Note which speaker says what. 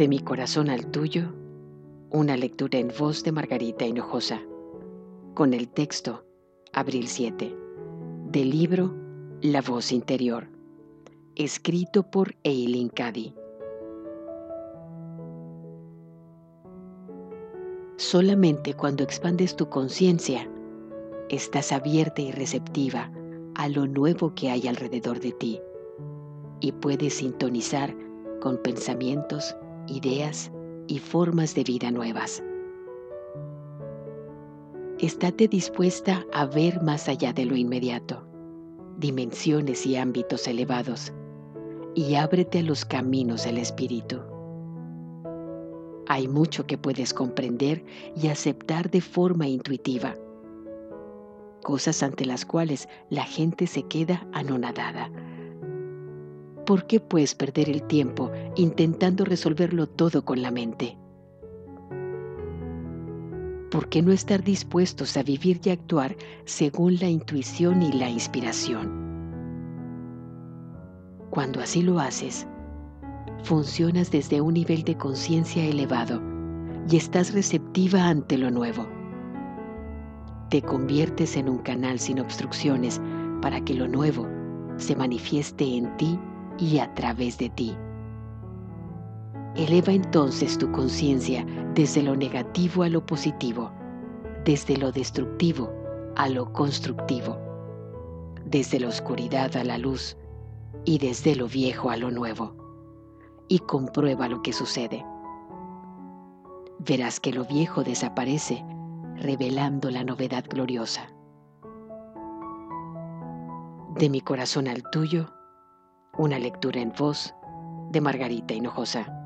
Speaker 1: De mi corazón al tuyo, una lectura en voz de Margarita Hinojosa, con el texto Abril 7, del libro La voz interior, escrito por Eileen Cady. Solamente cuando expandes tu conciencia, estás abierta y receptiva a lo nuevo que hay alrededor de ti y puedes sintonizar con pensamientos ideas y formas de vida nuevas. Estate dispuesta a ver más allá de lo inmediato, dimensiones y ámbitos elevados, y ábrete a los caminos del Espíritu. Hay mucho que puedes comprender y aceptar de forma intuitiva, cosas ante las cuales la gente se queda anonadada ¿Por qué puedes perder el tiempo intentando resolverlo todo con la mente? ¿Por qué no estar dispuestos a vivir y actuar según la intuición y la inspiración? Cuando así lo haces, funcionas desde un nivel de conciencia elevado y estás receptiva ante lo nuevo. Te conviertes en un canal sin obstrucciones para que lo nuevo se manifieste en ti y a través de ti. Eleva entonces tu conciencia desde lo negativo a lo positivo, desde lo destructivo a lo constructivo, desde la oscuridad a la luz y desde lo viejo a lo nuevo, y comprueba lo que sucede. Verás que lo viejo desaparece, revelando la novedad gloriosa. De mi corazón al tuyo, una lectura en voz de Margarita Hinojosa.